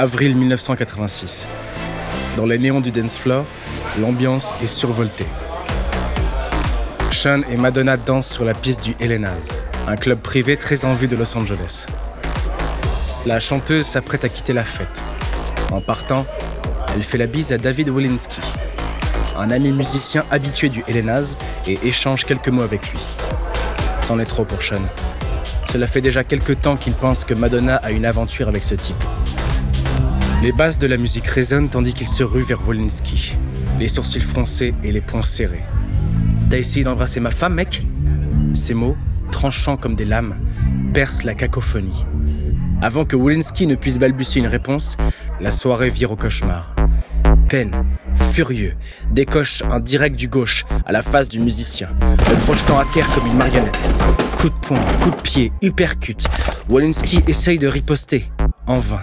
Avril 1986. Dans les néons du dance floor, l'ambiance est survoltée. Sean et Madonna dansent sur la piste du Helena's, un club privé très en vue de Los Angeles. La chanteuse s'apprête à quitter la fête. En partant, elle fait la bise à David Wilinski, un ami musicien habitué du Helena's, et échange quelques mots avec lui. C'en est trop pour Sean. Cela fait déjà quelques temps qu'il pense que Madonna a une aventure avec ce type. Les basses de la musique résonnent tandis qu'il se rue vers Wolinski, les sourcils froncés et les poings serrés. T'as essayé d'embrasser ma femme, mec? Ces mots, tranchants comme des lames, percent la cacophonie. Avant que Wolinski ne puisse balbutier une réponse, la soirée vire au cauchemar. Peine, furieux, décoche un direct du gauche à la face du musicien, le projetant à terre comme une marionnette. Coup de poing, coup de pied, uppercut. Wolinski essaye de riposter, en vain.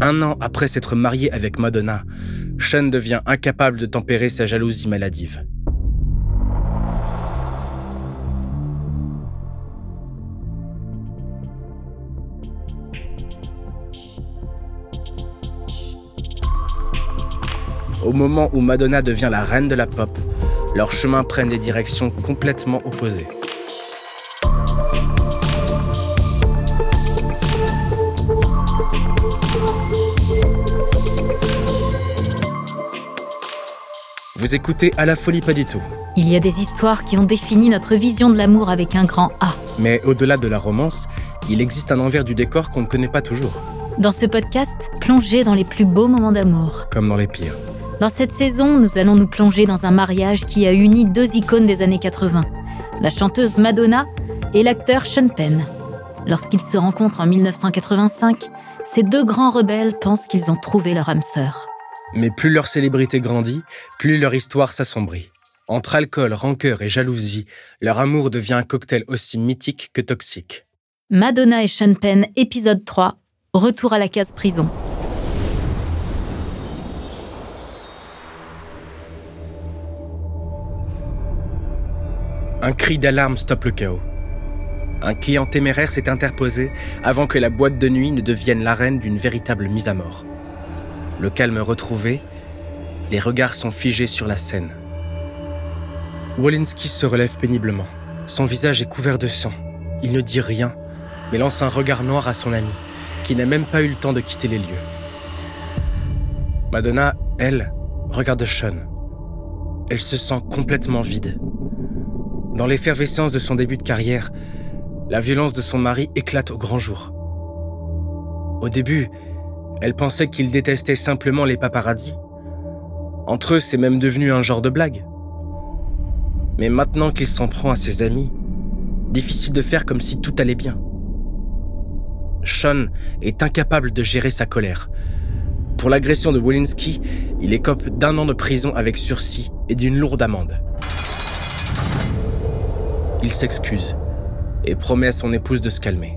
Un an après s'être marié avec Madonna, Sean devient incapable de tempérer sa jalousie maladive. Au moment où Madonna devient la reine de la pop, leurs chemins prennent des directions complètement opposées. Vous écoutez À la folie pas du tout. Il y a des histoires qui ont défini notre vision de l'amour avec un grand A. Mais au-delà de la romance, il existe un envers du décor qu'on ne connaît pas toujours, Dans ce podcast, plongez dans les plus beaux moments d'amour. comme dans les pires. Dans cette saison, nous allons nous plonger dans un mariage qui a uni deux icônes des années 80, la chanteuse Madonna et l'acteur Sean Penn. Lorsqu'ils se rencontrent en 1985, ces deux grands rebelles pensent qu'ils ont trouvé leur âme sœur. Mais plus leur célébrité grandit, plus leur histoire s'assombrit. Entre alcool, rancœur et jalousie, leur amour devient un cocktail aussi mythique que toxique. Madonna et Sean Penn, épisode 3, retour à la case prison. Un cri d'alarme stoppe le chaos. Un client téméraire s'est interposé avant que la boîte de nuit ne devienne l'arène d'une véritable mise à mort. Le calme retrouvé, les regards sont figés sur la scène. Wolinski se relève péniblement. Son visage est couvert de sang. Il ne dit rien, mais lance un regard noir à son ami, qui n'a même pas eu le temps de quitter les lieux. Madonna, elle, regarde Sean. Elle se sent complètement vide. Dans l'effervescence de son début de carrière, la violence de son mari éclate au grand jour. Au début, elle pensait qu'il détestait simplement les paparazzi. Entre eux, c'est même devenu un genre de blague. Mais maintenant qu'il s'en prend à ses amis, difficile de faire comme si tout allait bien. Sean est incapable de gérer sa colère. Pour l'agression de Wolinski, il écope d'un an de prison avec sursis et d'une lourde amende. Il s'excuse et promet à son épouse de se calmer.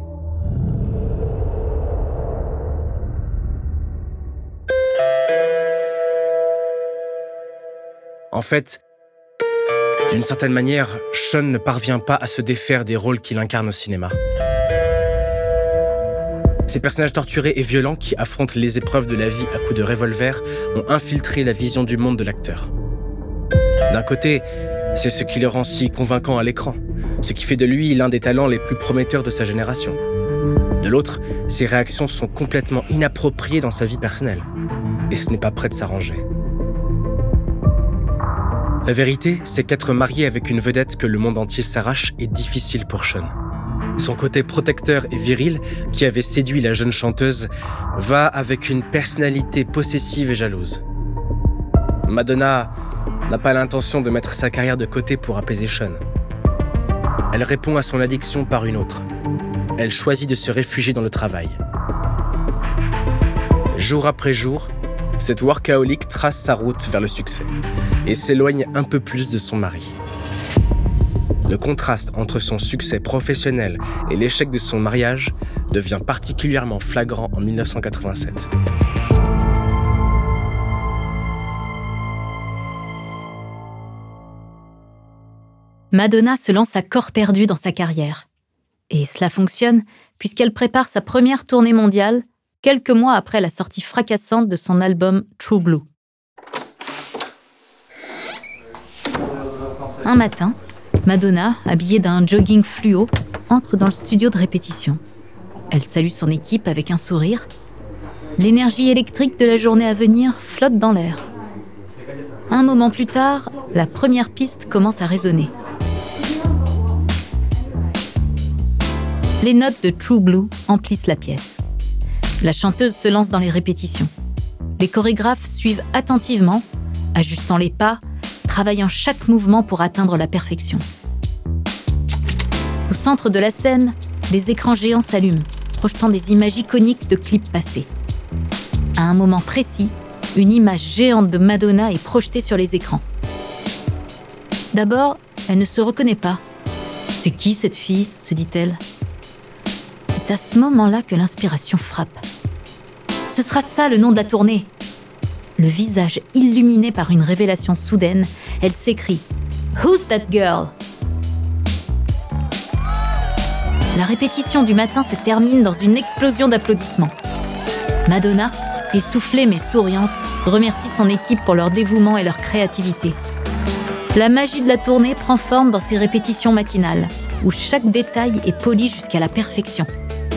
En fait, d'une certaine manière, Sean ne parvient pas à se défaire des rôles qu'il incarne au cinéma. Ces personnages torturés et violents qui affrontent les épreuves de la vie à coups de revolver ont infiltré la vision du monde de l'acteur. D'un côté, C'est ce qui le rend si convaincant à l'écran, ce qui fait de lui l'un des talents les plus prometteurs de sa génération. De l'autre, ses réactions sont complètement inappropriées dans sa vie personnelle. Et ce n'est pas prêt de s'arranger. La vérité, c'est qu'être marié avec une vedette que le monde entier s'arrache est difficile pour Sean. Son côté protecteur et viril, qui avait séduit la jeune chanteuse, va avec une personnalité possessive et jalouse. Madonna n'a pas l'intention de mettre sa carrière de côté pour apaiser Sean. Elle répond à son addiction par une autre. Elle choisit de se réfugier dans le travail. Jour après jour, cette workaholic trace sa route vers le succès et s'éloigne un peu plus de son mari. Le contraste entre son succès professionnel et l'échec de son mariage devient particulièrement flagrant en 1987. Madonna se lance à corps perdu dans sa carrière. Et cela fonctionne puisqu'elle prépare sa première tournée mondiale quelques mois après la sortie fracassante de son album True Blue. Un matin, Madonna, habillée d'un jogging fluo, entre dans le studio de répétition. Elle salue son équipe avec un sourire. L'énergie électrique de la journée à venir flotte dans l'air. Un moment plus tard, la première piste commence à résonner. Les notes de True Blue emplissent la pièce. La chanteuse se lance dans les répétitions. Les chorégraphes suivent attentivement, ajustant les pas, travaillant chaque mouvement pour atteindre la perfection. Au centre de la scène, les écrans géants s'allument, projetant des images iconiques de clips passés. À un moment précis, une image géante de Madonna est projetée sur les écrans. D'abord, elle ne se reconnaît pas. C'est qui cette fille? se dit-elle. C'est à ce moment-là que l'inspiration frappe. Ce sera ça le nom de la tournée. Le visage illuminé par une révélation soudaine, elle s'écrie Who's that girl? La répétition du matin se termine dans une explosion d'applaudissements. Madonna, essoufflée mais souriante, remercie son équipe pour leur dévouement et leur créativité. La magie de la tournée prend forme dans ces répétitions matinales, où chaque détail est poli jusqu'à la perfection,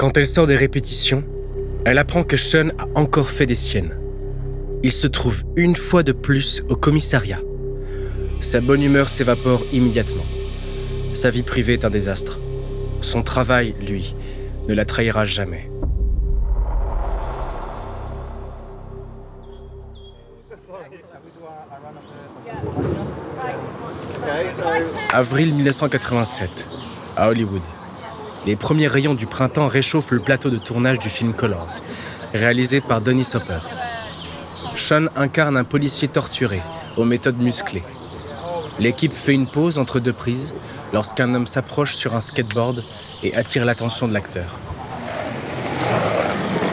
Quand elle sort des répétitions, elle apprend que Sean a encore fait des siennes il se trouve une fois de plus au commissariat. Sa bonne humeur s'évapore immédiatement. Sa vie privée est un désastre. Son travail, lui, ne la trahira jamais. Avril 1987, à Hollywood. Les premiers rayons du printemps réchauffent le plateau de tournage du film Colors, réalisé par Donny Sopper. Sean incarne un policier torturé, aux méthodes musclées. L'équipe fait une pause entre deux prises lorsqu'un homme s'approche sur un skateboard et attire l'attention de l'acteur.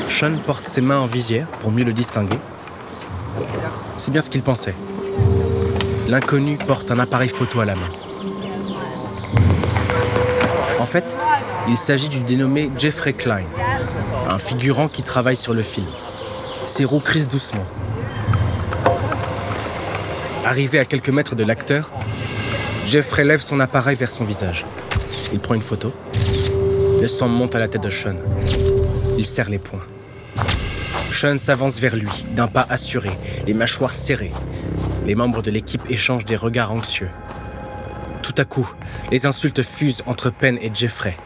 Sean porte ses mains en visière pour mieux le distinguer. C'est bien ce qu'il pensait. L'inconnu porte un appareil photo à la main. En fait, il s'agit du dénommé Jeffrey Klein, un figurant qui travaille sur le film. Ses roues crissent doucement, Arrivé à quelques mètres de l'acteur, Jeffrey lève son appareil vers son visage. Il prend une photo. Le sang monte à la tête de Sean. Il serre les poings. Sean s'avance vers lui, d'un pas assuré, les mâchoires serrées. Les membres de l'équipe échangent des regards anxieux. Tout à coup, les insultes fusent entre Penn et Jeffrey.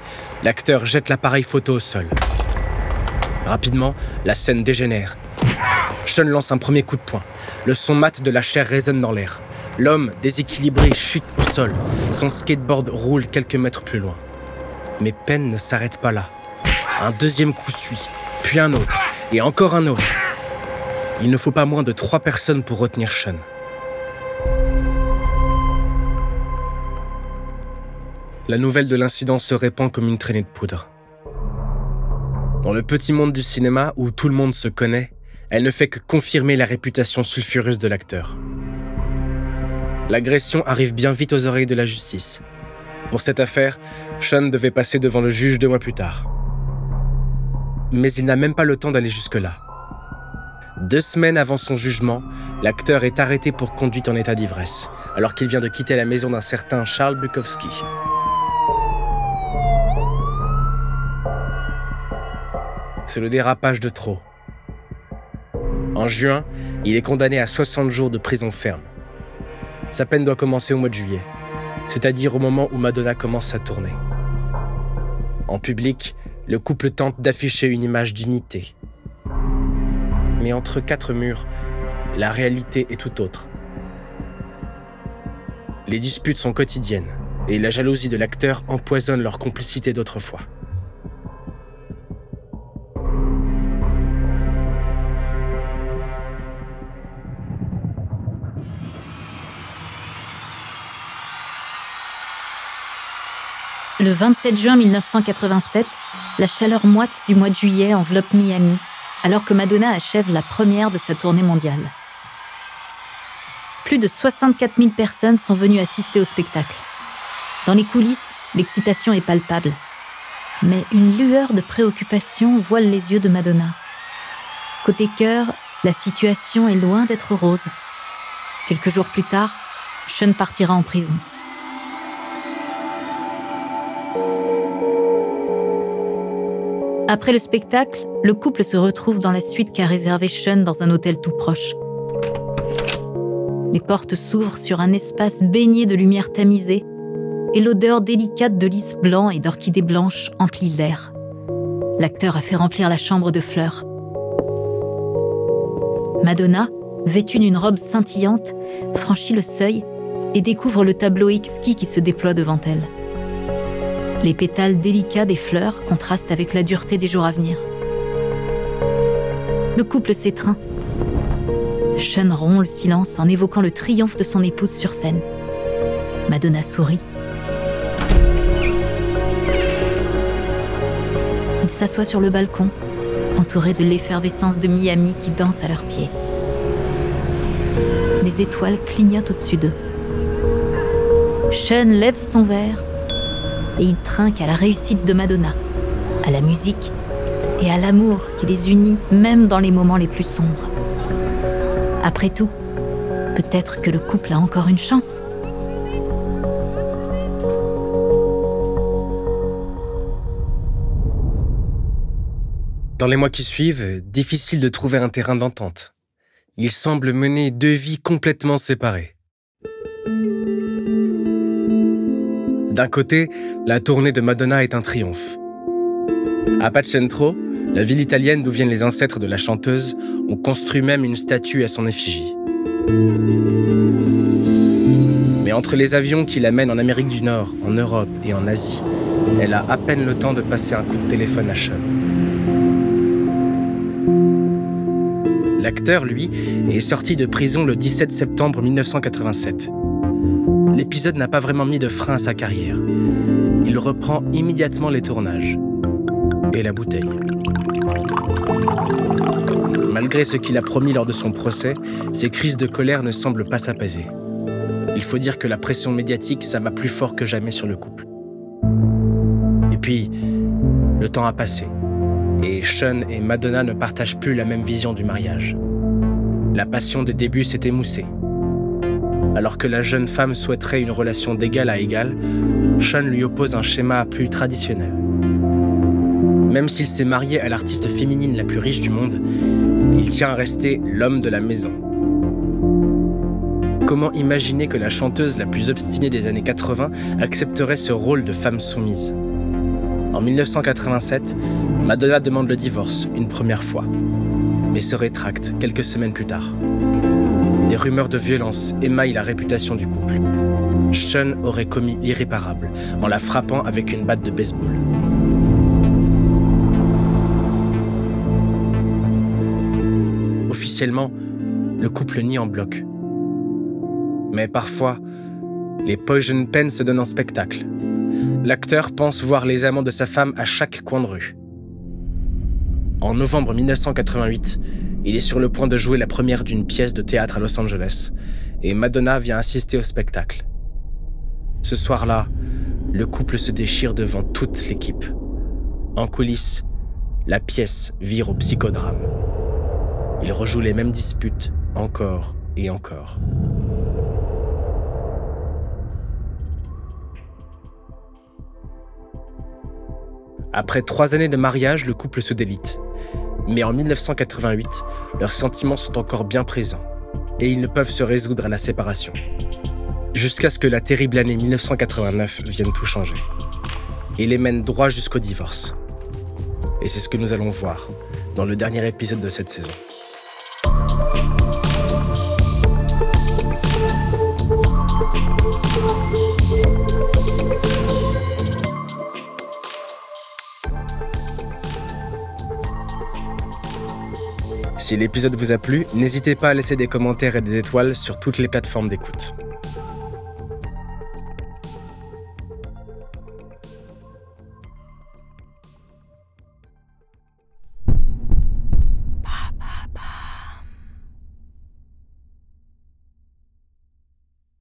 L'acteur jette l'appareil photo au sol. Rapidement, la scène dégénère sean lance un premier coup de poing. Le son mat de la chair résonne dans l'air. L'homme, déséquilibré, chute au sol. Son skateboard roule quelques mètres plus loin. Mais Penn ne s'arrête pas là. Un deuxième coup suit, puis un autre, et encore un autre. Il ne faut pas moins de trois personnes pour retenir Sean. La nouvelle de l'incident se répand comme une traînée de poudre. Dans le petit monde du cinéma où tout le monde se connaît, elle ne fait que confirmer la réputation sulfureuse de l'acteur. L'agression arrive bien vite aux oreilles de la justice. Pour cette affaire, Sean devait passer devant le juge deux mois plus tard. Mais il n'a même pas le temps d'aller jusque-là. Deux semaines avant son jugement, l'acteur est arrêté pour conduite en état d'ivresse, alors qu'il vient de quitter la maison d'un certain Charles Bukowski. C'est le dérapage de trop. En juin, il est condamné à 60 jours de prison ferme. Sa peine doit commencer au mois de juillet, c'est-à-dire au moment où Madonna commence sa tournée. En public, le couple tente d'afficher une image d'unité. Mais entre quatre murs, la réalité est tout autre. Les disputes sont quotidiennes et la jalousie de l'acteur empoisonne leur complicité d'autrefois. Le 27 juin 1987, la chaleur moite du mois de juillet enveloppe Miami, alors que Madonna achève la première de sa tournée mondiale. Plus de 64 000 personnes sont venues assister au spectacle. Dans les coulisses, l'excitation est palpable. Mais une lueur de préoccupation voile les yeux de Madonna. Côté cœur, la situation est loin d'être rose. Quelques jours plus tard, Sean partira en prison. Après le spectacle, le couple se retrouve dans la suite qu'a réservé Sean dans un hôtel tout proche. Les portes s'ouvrent sur un espace baigné de lumière tamisée et l'odeur délicate de lys blanc et d'orchidées blanches emplit l'air. L'acteur a fait remplir la chambre de fleurs. Madonna, vêtue d'une robe scintillante, franchit le seuil et découvre le tableau exquis qui se déploie devant elle. Les pétales délicats des fleurs contrastent avec la dureté des jours à venir. Le couple s'étreint. Sean rompt le silence en évoquant le triomphe de son épouse sur scène. Madonna sourit. Ils s'assoient sur le balcon, entourés de l'effervescence de Miami qui danse à leurs pieds. Les étoiles clignotent au-dessus d'eux. Sean lève son verre et il trinque à la réussite de Madonna, à la musique et à l'amour qui les unit même dans les moments les plus sombres. Après tout, peut-être que le couple a encore une chance. Dans les mois qui suivent, difficile de trouver un terrain d'entente. Ils semblent mener deux vies complètement séparées. D'un côté, la tournée de Madonna est un triomphe. À Pacentro, la ville italienne d'où viennent les ancêtres de la chanteuse, on construit même une statue à son effigie. Mais entre les avions qui l'amènent en Amérique du Nord, en Europe et en Asie, elle a à peine le temps de passer un coup de téléphone à Sean. L'acteur, lui, est sorti de prison le 17 septembre 1987 l'épisode n'a pas vraiment mis de frein à sa carrière. Il reprend immédiatement les tournages. Et la bouteille. Malgré ce qu'il a promis lors de son procès, ses crises de colère ne semblent pas s'apaiser. Il faut dire que la pression médiatique, ça plus fort que jamais sur le couple. Et puis, le temps a passé. Et Sean et Madonna ne partagent plus la même vision du mariage. La passion des débuts s'est émoussée. Alors que la jeune femme souhaiterait une relation d'égal à égal, Sean lui oppose un schéma plus traditionnel. Même s'il s'est marié à l'artiste féminine la plus riche du monde, il tient à rester l'homme de la maison. Comment imaginer que la chanteuse la plus obstinée des années 80 accepterait ce rôle de femme soumise? En 1987, Madonna demande le divorce une première fois, mais se rétracte quelques semaines plus tard. Des rumeurs de violence émaillent la réputation du couple. Sean aurait commis l'irréparable en la frappant avec une batte de baseball. Officiellement, le couple nie en bloc. Mais parfois, les Poison Pen se donnent en spectacle. L'acteur pense voir les amants de sa femme à chaque coin de rue. En novembre 1988, il est sur le point de jouer la première d'une pièce de théâtre à Los Angeles, et Madonna vient assister au spectacle. Ce soir-là, le couple se déchire devant toute l'équipe. En coulisses, la pièce vire au psychodrame. Ils rejouent les mêmes disputes encore et encore. Après trois années de mariage, le couple se délite. Mais en 1988, leurs sentiments sont encore bien présents et ils ne peuvent se résoudre à la séparation. Jusqu'à ce que la terrible année 1989 vienne tout changer et les mène droit jusqu'au divorce. Et c'est ce que nous allons voir dans le dernier épisode de cette saison. Si l'épisode vous a plu, n'hésitez pas à laisser des commentaires et des étoiles sur toutes les plateformes d'écoute.